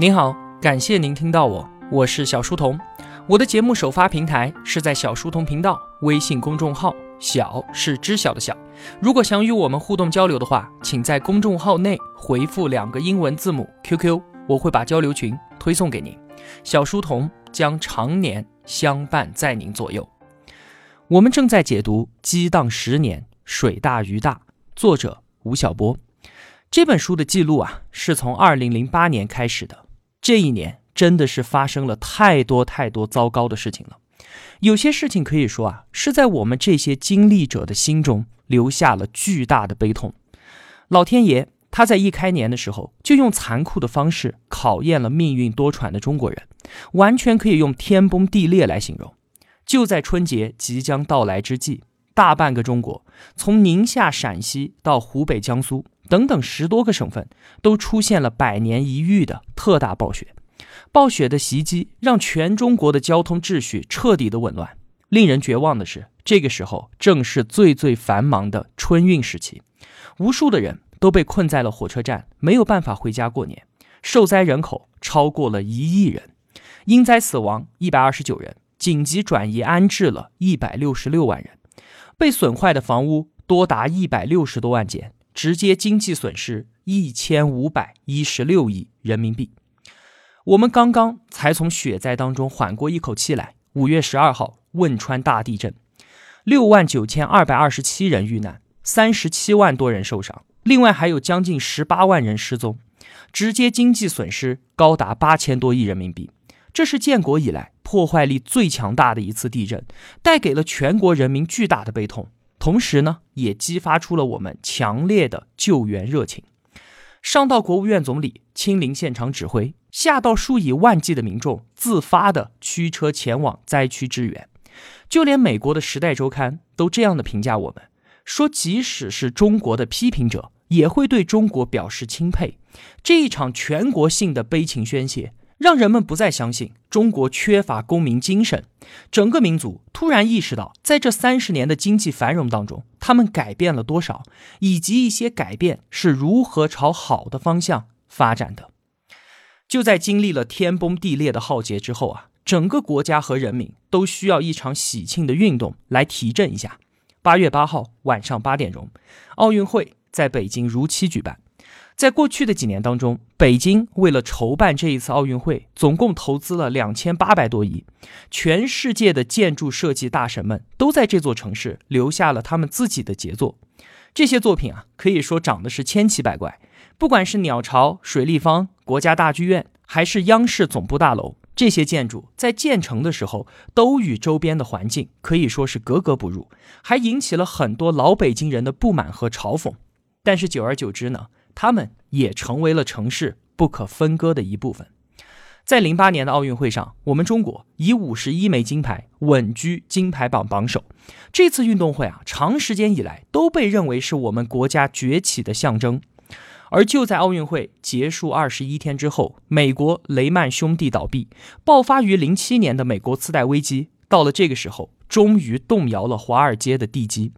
您好，感谢您听到我，我是小书童。我的节目首发平台是在小书童频道微信公众号，小是知晓的小。如果想与我们互动交流的话，请在公众号内回复两个英文字母 QQ，我会把交流群推送给您。小书童将常年相伴在您左右。我们正在解读《激荡十年，水大鱼大》，作者吴晓波。这本书的记录啊，是从二零零八年开始的。这一年真的是发生了太多太多糟糕的事情了，有些事情可以说啊，是在我们这些经历者的心中留下了巨大的悲痛。老天爷他在一开年的时候就用残酷的方式考验了命运多舛的中国人，完全可以用天崩地裂来形容。就在春节即将到来之际，大半个中国，从宁夏、陕西到湖北、江苏。等等，十多个省份都出现了百年一遇的特大暴雪。暴雪的袭击让全中国的交通秩序彻底的紊乱。令人绝望的是，这个时候正是最最繁忙的春运时期，无数的人都被困在了火车站，没有办法回家过年。受灾人口超过了一亿人，因灾死亡一百二十九人，紧急转移安置了一百六十六万人，被损坏的房屋多达一百六十多万间。直接经济损失一千五百一十六亿人民币。我们刚刚才从雪灾当中缓过一口气来。五月十二号，汶川大地震，六万九千二百二十七人遇难，三十七万多人受伤，另外还有将近十八万人失踪，直接经济损失高达八千多亿人民币。这是建国以来破坏力最强大的一次地震，带给了全国人民巨大的悲痛。同时呢，也激发出了我们强烈的救援热情。上到国务院总理亲临现场指挥，下到数以万计的民众自发的驱车前往灾区支援。就连美国的《时代周刊》都这样的评价我们：说即使是中国的批评者，也会对中国表示钦佩。这一场全国性的悲情宣泄。让人们不再相信中国缺乏公民精神，整个民族突然意识到，在这三十年的经济繁荣当中，他们改变了多少，以及一些改变是如何朝好的方向发展的。就在经历了天崩地裂的浩劫之后啊，整个国家和人民都需要一场喜庆的运动来提振一下。八月八号晚上八点钟，奥运会在北京如期举办。在过去的几年当中，北京为了筹办这一次奥运会，总共投资了两千八百多亿。全世界的建筑设计大神们都在这座城市留下了他们自己的杰作。这些作品啊，可以说长得是千奇百怪。不管是鸟巢、水立方、国家大剧院，还是央视总部大楼，这些建筑在建成的时候都与周边的环境可以说是格格不入，还引起了很多老北京人的不满和嘲讽。但是久而久之呢？他们也成为了城市不可分割的一部分。在零八年的奥运会上，我们中国以五十一枚金牌稳居金牌榜榜首。这次运动会啊，长时间以来都被认为是我们国家崛起的象征。而就在奥运会结束二十一天之后，美国雷曼兄弟倒闭，爆发于零七年的美国次贷危机，到了这个时候，终于动摇了华尔街的地基，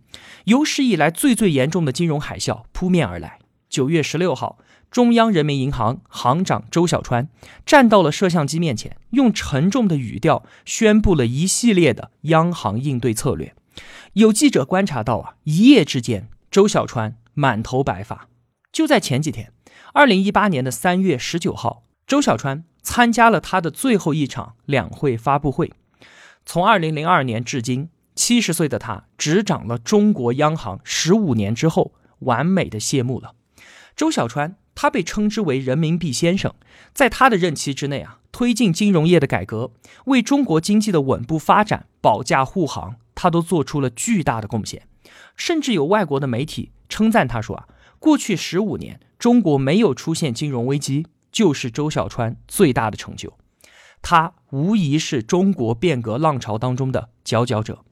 有史以来最最严重的金融海啸扑面而来。九月十六号，中央人民银行行长周小川站到了摄像机面前，用沉重的语调宣布了一系列的央行应对策略。有记者观察到啊，一夜之间，周小川满头白发。就在前几天，二零一八年的三月十九号，周小川参加了他的最后一场两会发布会。从二零零二年至今，七十岁的他执掌了中国央行十五年之后，完美的谢幕了。周小川，他被称之为“人民币先生”。在他的任期之内啊，推进金融业的改革，为中国经济的稳步发展保驾护航，他都做出了巨大的贡献。甚至有外国的媒体称赞他说：“啊，过去十五年，中国没有出现金融危机，就是周小川最大的成就。他无疑是中国变革浪潮当中的佼佼者。”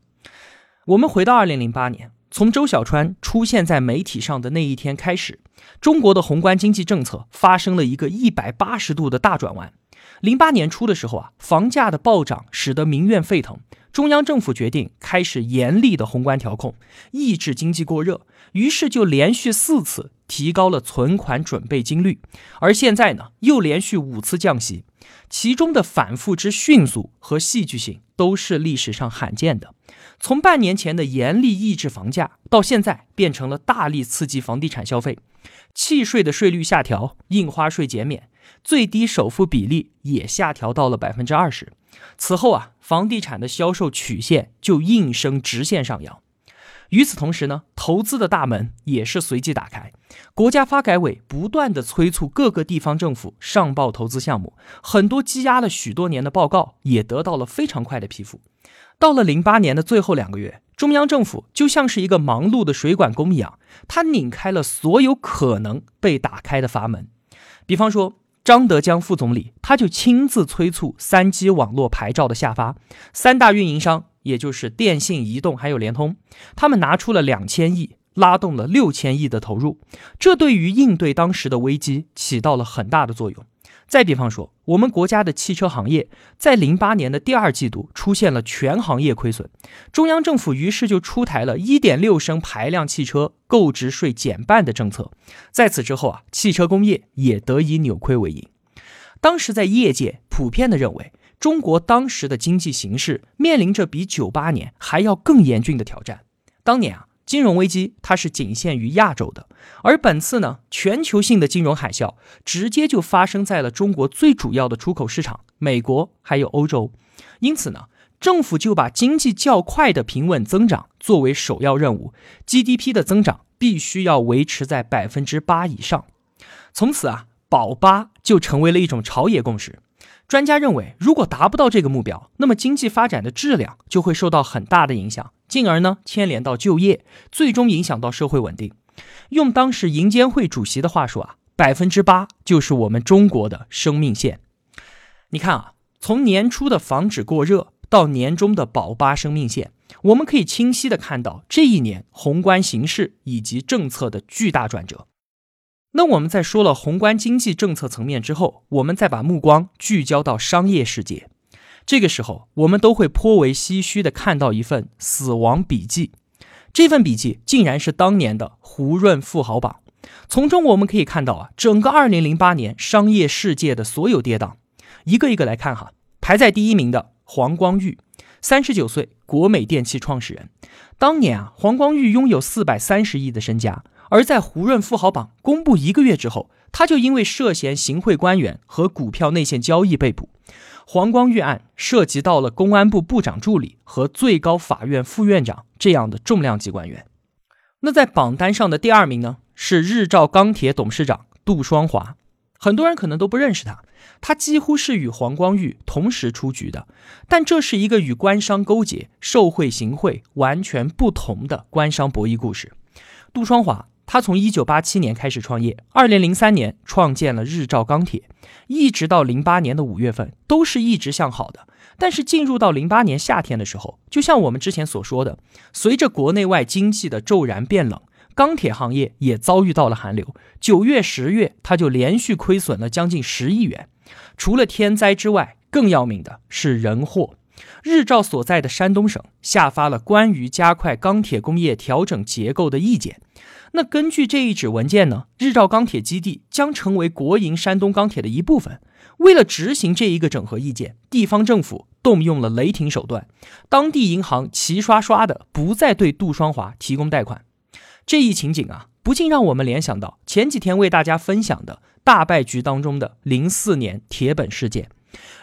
我们回到二零零八年。从周小川出现在媒体上的那一天开始，中国的宏观经济政策发生了一个一百八十度的大转弯。零八年初的时候啊，房价的暴涨使得民怨沸腾，中央政府决定开始严厉的宏观调控，抑制经济过热，于是就连续四次提高了存款准备金率，而现在呢，又连续五次降息，其中的反复之迅速和戏剧性都是历史上罕见的。从半年前的严厉抑制房价，到现在变成了大力刺激房地产消费，契税的税率下调，印花税减免，最低首付比例也下调到了百分之二十。此后啊，房地产的销售曲线就应声直线上扬。与此同时呢，投资的大门也是随即打开。国家发改委不断的催促各个地方政府上报投资项目，很多积压了许多年的报告也得到了非常快的批复。到了零八年的最后两个月，中央政府就像是一个忙碌的水管工一样，他拧开了所有可能被打开的阀门。比方说，张德江副总理他就亲自催促三 G 网络牌照的下发，三大运营商。也就是电信、移动还有联通，他们拿出了两千亿，拉动了六千亿的投入，这对于应对当时的危机起到了很大的作用。再比方说，我们国家的汽车行业在零八年的第二季度出现了全行业亏损，中央政府于是就出台了一点六升排量汽车购置税减半的政策。在此之后啊，汽车工业也得以扭亏为盈。当时在业界普遍的认为。中国当时的经济形势面临着比九八年还要更严峻的挑战。当年啊，金融危机它是仅限于亚洲的，而本次呢，全球性的金融海啸直接就发生在了中国最主要的出口市场美国还有欧洲。因此呢，政府就把经济较快的平稳增长作为首要任务，GDP 的增长必须要维持在百分之八以上。从此啊，保八就成为了一种朝野共识。专家认为，如果达不到这个目标，那么经济发展的质量就会受到很大的影响，进而呢牵连到就业，最终影响到社会稳定。用当时银监会主席的话说啊，百分之八就是我们中国的生命线。你看啊，从年初的防止过热到年终的保八生命线，我们可以清晰的看到这一年宏观形势以及政策的巨大转折。那我们在说了宏观经济政策层面之后，我们再把目光聚焦到商业世界。这个时候，我们都会颇为唏嘘的看到一份死亡笔记。这份笔记竟然是当年的胡润富豪榜。从中我们可以看到啊，整个2008年商业世界的所有跌宕。一个一个来看哈，排在第一名的黄光裕，三十九岁，国美电器创始人。当年啊，黄光裕拥有四百三十亿的身家。而在胡润富豪榜公布一个月之后，他就因为涉嫌行贿官员和股票内线交易被捕。黄光裕案涉及到了公安部部长助理和最高法院副院长这样的重量级官员。那在榜单上的第二名呢，是日照钢铁董事长杜双华。很多人可能都不认识他，他几乎是与黄光裕同时出局的。但这是一个与官商勾结、受贿行贿完全不同的官商博弈故事。杜双华。他从一九八七年开始创业，二零零三年创建了日照钢铁，一直到零八年的五月份都是一直向好的。但是进入到零八年夏天的时候，就像我们之前所说的，随着国内外经济的骤然变冷，钢铁行业也遭遇到了寒流。九月、十月，他就连续亏损了将近十亿元。除了天灾之外，更要命的是人祸。日照所在的山东省下发了关于加快钢铁工业调整结构的意见。那根据这一纸文件呢，日照钢铁基地将成为国营山东钢铁的一部分。为了执行这一个整合意见，地方政府动用了雷霆手段，当地银行齐刷刷的不再对杜双华提供贷款。这一情景啊，不禁让我们联想到前几天为大家分享的大败局当中的零四年铁本事件。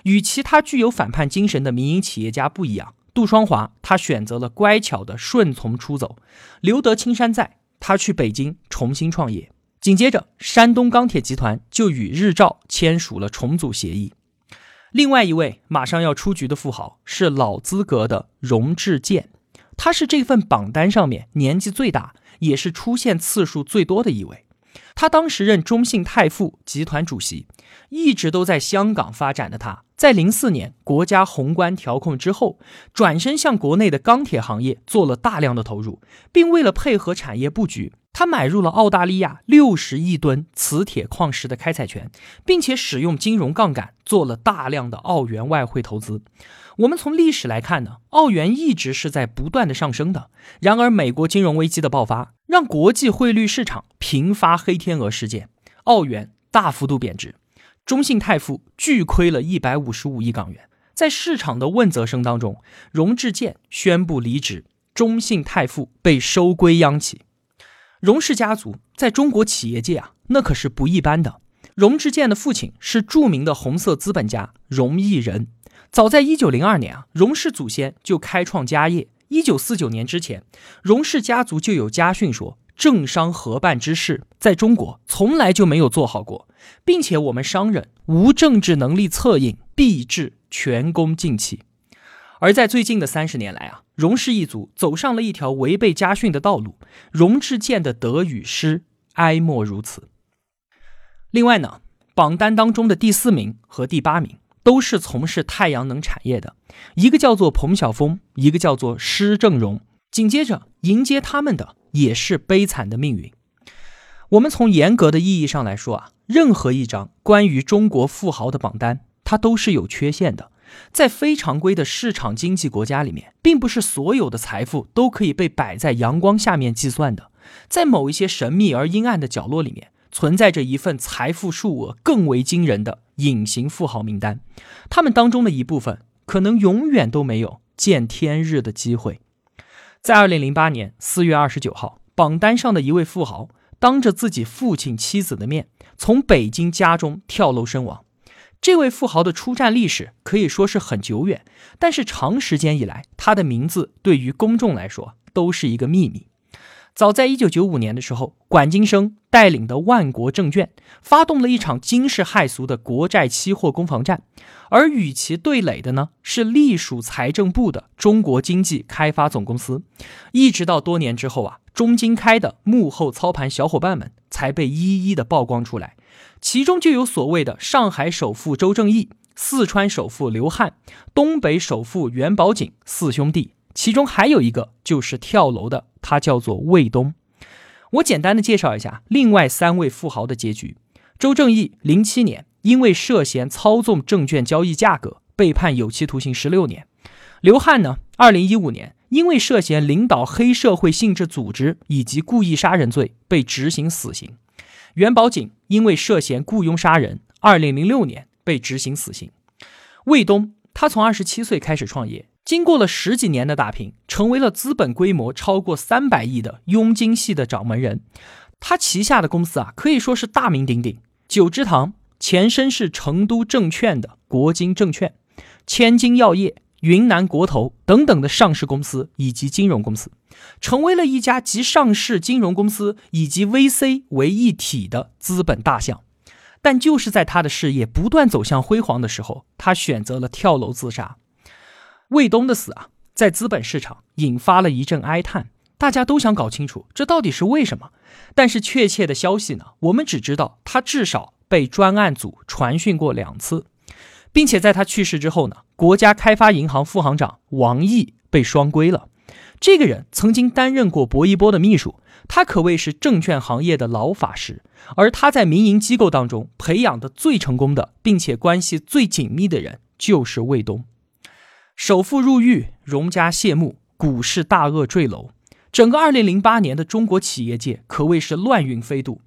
与其他具有反叛精神的民营企业家不一样，杜双华他选择了乖巧的顺从出走，留得青山在。他去北京重新创业，紧接着山东钢铁集团就与日照签署了重组协议。另外一位马上要出局的富豪是老资格的荣志健，他是这份榜单上面年纪最大，也是出现次数最多的一位。他当时任中信泰富集团主席，一直都在香港发展的他，在零四年国家宏观调控之后，转身向国内的钢铁行业做了大量的投入，并为了配合产业布局，他买入了澳大利亚六十亿吨磁铁矿石的开采权，并且使用金融杠杆做了大量的澳元外汇投资。我们从历史来看呢，澳元一直是在不断的上升的。然而，美国金融危机的爆发，让国际汇率市场频发黑天鹅事件，澳元大幅度贬值。中信泰富巨亏了一百五十五亿港元，在市场的问责声当中，荣智健宣布离职，中信泰富被收归央企。荣氏家族在中国企业界啊，那可是不一般的。荣智健的父亲是著名的红色资本家荣毅仁，早在一九零二年啊，荣氏祖先就开创家业。一九四九年之前，荣氏家族就有家训说。政商合办之事，在中国从来就没有做好过，并且我们商人无政治能力策应，必致全功尽弃。而在最近的三十年来啊，荣氏一族走上了一条违背家训的道路。荣智健的得与失，哀莫如此。另外呢，榜单当中的第四名和第八名都是从事太阳能产业的，一个叫做彭晓峰，一个叫做施正荣。紧接着迎接他们的。也是悲惨的命运。我们从严格的意义上来说啊，任何一张关于中国富豪的榜单，它都是有缺陷的。在非常规的市场经济国家里面，并不是所有的财富都可以被摆在阳光下面计算的。在某一些神秘而阴暗的角落里面，存在着一份财富数额更为惊人的隐形富豪名单。他们当中的一部分，可能永远都没有见天日的机会。在二零零八年四月二十九号，榜单上的一位富豪当着自己父亲妻子的面，从北京家中跳楼身亡。这位富豪的出战历史可以说是很久远，但是长时间以来，他的名字对于公众来说都是一个秘密。早在一九九五年的时候，管金生带领的万国证券发动了一场惊世骇俗的国债期货攻防战，而与其对垒的呢是隶属财政部的中国经济开发总公司。一直到多年之后啊，中经开的幕后操盘小伙伴们才被一一的曝光出来，其中就有所谓的上海首富周正义、四川首富刘汉、东北首富袁宝锦四兄弟。其中还有一个就是跳楼的，他叫做魏东。我简单的介绍一下另外三位富豪的结局。周正义，零七年因为涉嫌操纵证券交易价格被判有期徒刑十六年。刘汉呢，二零一五年因为涉嫌领导黑社会性质组织以及故意杀人罪被执行死刑。袁宝锦因为涉嫌雇佣杀人，二零零六年被执行死刑。魏东，他从二十七岁开始创业。经过了十几年的打拼，成为了资本规模超过三百亿的佣金系的掌门人。他旗下的公司啊，可以说是大名鼎鼎：九芝堂前身是成都证券的国金证券、千金药业、云南国投等等的上市公司以及金融公司，成为了一家集上市金融公司以及 VC 为一体的资本大象。但就是在他的事业不断走向辉煌的时候，他选择了跳楼自杀。魏东的死啊，在资本市场引发了一阵哀叹，大家都想搞清楚这到底是为什么。但是确切的消息呢，我们只知道他至少被专案组传讯过两次，并且在他去世之后呢，国家开发银行副行长王毅被双规了。这个人曾经担任过薄一波的秘书，他可谓是证券行业的老法师。而他在民营机构当中培养的最成功的，并且关系最紧密的人，就是魏东。首富入狱，荣家谢幕，股市大鳄坠楼，整个2008年的中国企业界可谓是乱云飞渡。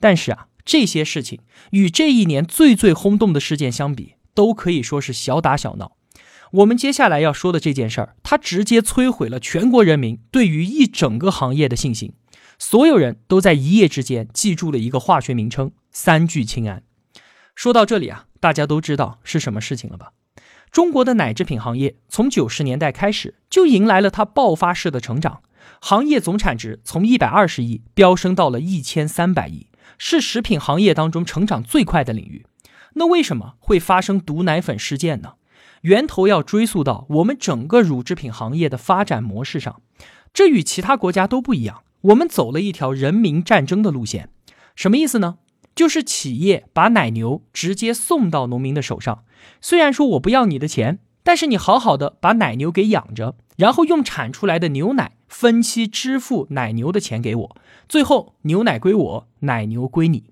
但是啊，这些事情与这一年最最轰动的事件相比，都可以说是小打小闹。我们接下来要说的这件事儿，它直接摧毁了全国人民对于一整个行业的信心。所有人都在一夜之间记住了一个化学名称——三聚氰胺。说到这里啊，大家都知道是什么事情了吧？中国的奶制品行业从九十年代开始就迎来了它爆发式的成长，行业总产值从一百二十亿飙升到了一千三百亿，是食品行业当中成长最快的领域。那为什么会发生毒奶粉事件呢？源头要追溯到我们整个乳制品行业的发展模式上，这与其他国家都不一样，我们走了一条人民战争的路线。什么意思呢？就是企业把奶牛直接送到农民的手上。虽然说我不要你的钱，但是你好好的把奶牛给养着，然后用产出来的牛奶分期支付奶牛的钱给我，最后牛奶归我，奶牛归你。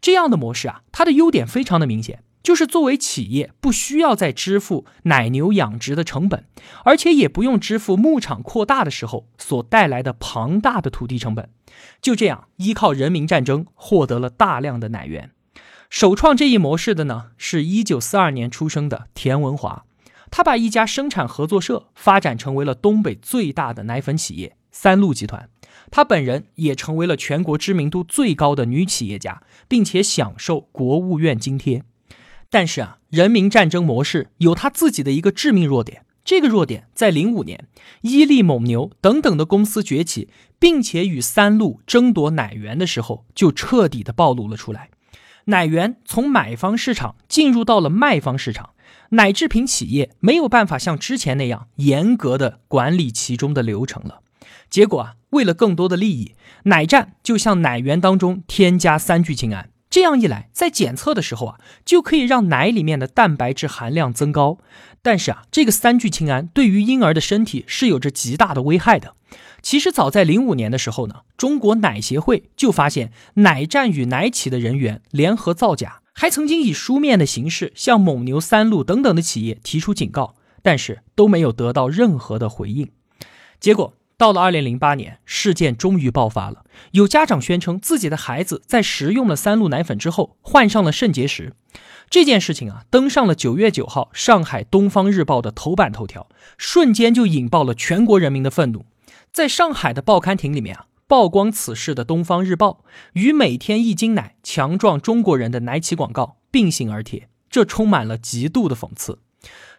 这样的模式啊，它的优点非常的明显。就是作为企业，不需要再支付奶牛养殖的成本，而且也不用支付牧场扩大的时候所带来的庞大的土地成本。就这样，依靠人民战争获得了大量的奶源。首创这一模式的呢，是一九四二年出生的田文华，他把一家生产合作社发展成为了东北最大的奶粉企业三鹿集团。他本人也成为了全国知名度最高的女企业家，并且享受国务院津贴。但是啊，人民战争模式有它自己的一个致命弱点。这个弱点在零五年，伊利、蒙牛等等的公司崛起，并且与三鹿争夺奶源的时候，就彻底的暴露了出来。奶源从买方市场进入到了卖方市场，奶制品企业没有办法像之前那样严格的管理其中的流程了。结果啊，为了更多的利益，奶站就向奶源当中添加三聚氰胺。这样一来，在检测的时候啊，就可以让奶里面的蛋白质含量增高。但是啊，这个三聚氰胺对于婴儿的身体是有着极大的危害的。其实早在零五年的时候呢，中国奶协会就发现奶站与奶企的人员联合造假，还曾经以书面的形式向蒙牛、三鹿等等的企业提出警告，但是都没有得到任何的回应。结果。到了二零零八年，事件终于爆发了。有家长宣称自己的孩子在食用了三鹿奶粉之后患上了肾结石。这件事情啊，登上了九月九号上海《东方日报》的头版头条，瞬间就引爆了全国人民的愤怒。在上海的报刊亭里面啊，曝光此事的《东方日报》与每天一斤奶强壮中国人的奶企广告并行而贴，这充满了极度的讽刺。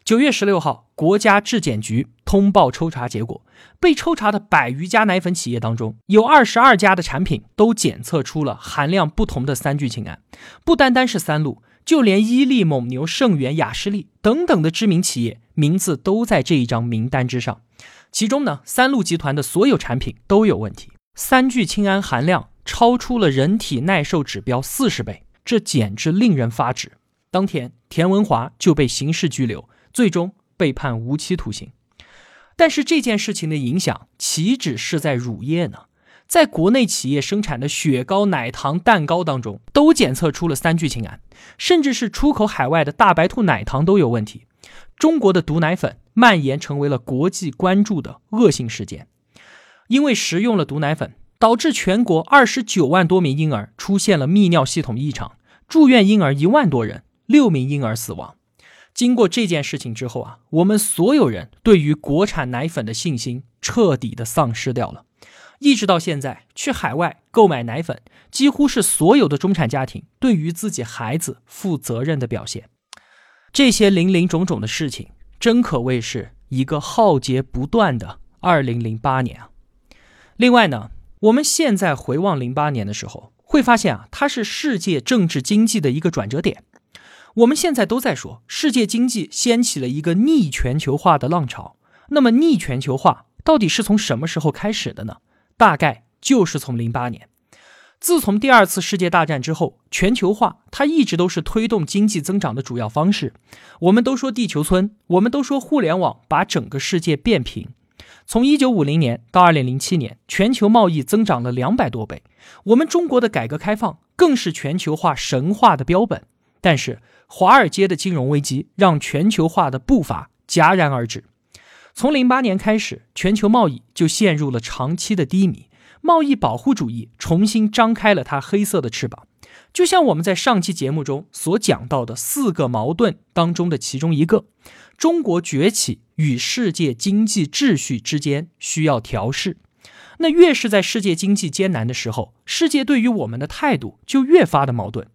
九月十六号，国家质检局通报抽查结果，被抽查的百余家奶粉企业当中，有二十二家的产品都检测出了含量不同的三聚氰胺。不单单是三鹿，就连伊利、蒙牛、盛源、雅士利等等的知名企业名字都在这一张名单之上。其中呢，三鹿集团的所有产品都有问题，三聚氰胺含量超出了人体耐受指标四十倍，这简直令人发指。当天，田文华就被刑事拘留。最终被判无期徒刑，但是这件事情的影响岂止是在乳业呢？在国内企业生产的雪糕、奶糖、蛋糕当中，都检测出了三聚氰胺，甚至是出口海外的大白兔奶糖都有问题。中国的毒奶粉蔓延成为了国际关注的恶性事件，因为食用了毒奶粉，导致全国二十九万多名婴儿出现了泌尿系统异常，住院婴儿一万多人，六名婴儿死亡。经过这件事情之后啊，我们所有人对于国产奶粉的信心彻底的丧失掉了。一直到现在，去海外购买奶粉，几乎是所有的中产家庭对于自己孩子负责任的表现。这些林林种种的事情，真可谓是一个浩劫不断的2008年啊。另外呢，我们现在回望08年的时候，会发现啊，它是世界政治经济的一个转折点。我们现在都在说，世界经济掀起了一个逆全球化的浪潮。那么，逆全球化到底是从什么时候开始的呢？大概就是从零八年。自从第二次世界大战之后，全球化它一直都是推动经济增长的主要方式。我们都说地球村，我们都说互联网把整个世界变平。从一九五零年到二零零七年，全球贸易增长了两百多倍。我们中国的改革开放更是全球化神话的标本。但是，华尔街的金融危机让全球化的步伐戛然而止。从零八年开始，全球贸易就陷入了长期的低迷，贸易保护主义重新张开了它黑色的翅膀。就像我们在上期节目中所讲到的四个矛盾当中的其中一个：中国崛起与世界经济秩序之间需要调试。那越是在世界经济艰难的时候，世界对于我们的态度就越发的矛盾。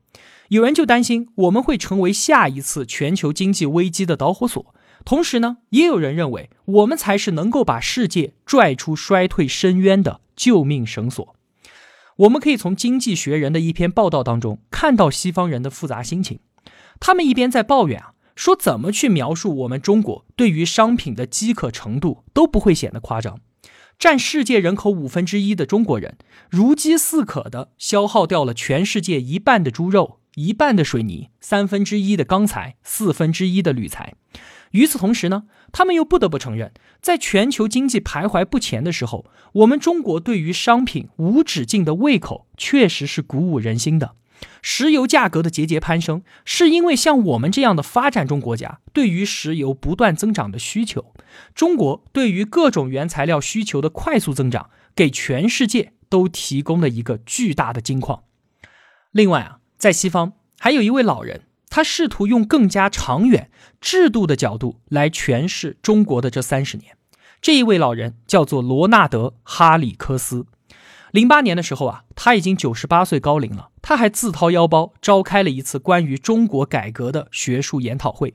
有人就担心我们会成为下一次全球经济危机的导火索，同时呢，也有人认为我们才是能够把世界拽出衰退深渊的救命绳索。我们可以从《经济学人》的一篇报道当中看到西方人的复杂心情，他们一边在抱怨啊，说怎么去描述我们中国对于商品的饥渴程度都不会显得夸张，占世界人口五分之一的中国人，如饥似渴地消耗掉了全世界一半的猪肉、一半的水泥、三分之一的钢材、四分之一的铝材。与此同时呢，他们又不得不承认，在全球经济徘徊不前的时候，我们中国对于商品无止境的胃口，确实是鼓舞人心的。石油价格的节节攀升，是因为像我们这样的发展中国家对于石油不断增长的需求，中国对于各种原材料需求的快速增长，给全世界都提供了一个巨大的金矿。另外啊，在西方还有一位老人，他试图用更加长远制度的角度来诠释中国的这三十年。这一位老人叫做罗纳德·哈里科斯。零八年的时候啊，他已经九十八岁高龄了。他还自掏腰包召开了一次关于中国改革的学术研讨会。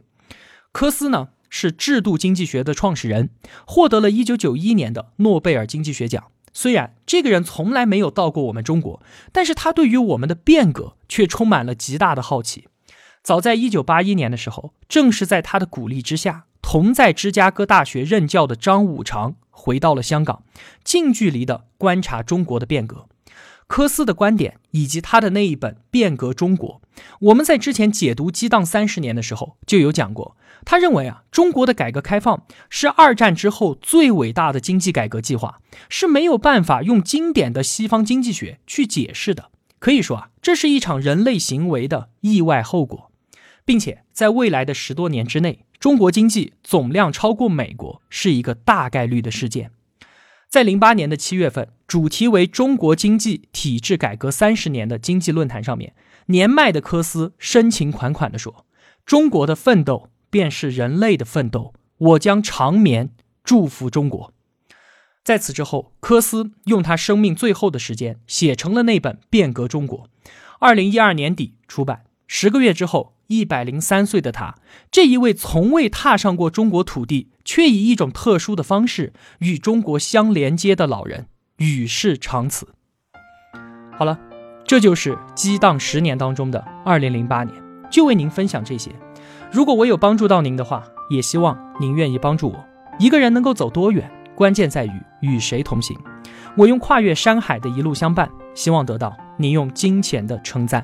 科斯呢是制度经济学的创始人，获得了一九九一年的诺贝尔经济学奖。虽然这个人从来没有到过我们中国，但是他对于我们的变革却充满了极大的好奇。早在一九八一年的时候，正是在他的鼓励之下，同在芝加哥大学任教的张五常。回到了香港，近距离的观察中国的变革。科斯的观点以及他的那一本《变革中国》，我们在之前解读激荡三十年的时候就有讲过。他认为啊，中国的改革开放是二战之后最伟大的经济改革计划，是没有办法用经典的西方经济学去解释的。可以说啊，这是一场人类行为的意外后果，并且在未来的十多年之内。中国经济总量超过美国是一个大概率的事件。在零八年的七月份，主题为“中国经济体制改革三十年”的经济论坛上面，年迈的科斯深情款款地说：“中国的奋斗便是人类的奋斗，我将长眠祝福中国。”在此之后，科斯用他生命最后的时间写成了那本《变革中国》，二零一二年底出版。十个月之后。一百零三岁的他，这一位从未踏上过中国土地，却以一种特殊的方式与中国相连接的老人，与世长辞。好了，这就是激荡十年当中的二零零八年，就为您分享这些。如果我有帮助到您的话，也希望您愿意帮助我。一个人能够走多远，关键在于与谁同行。我用跨越山海的一路相伴，希望得到您用金钱的称赞。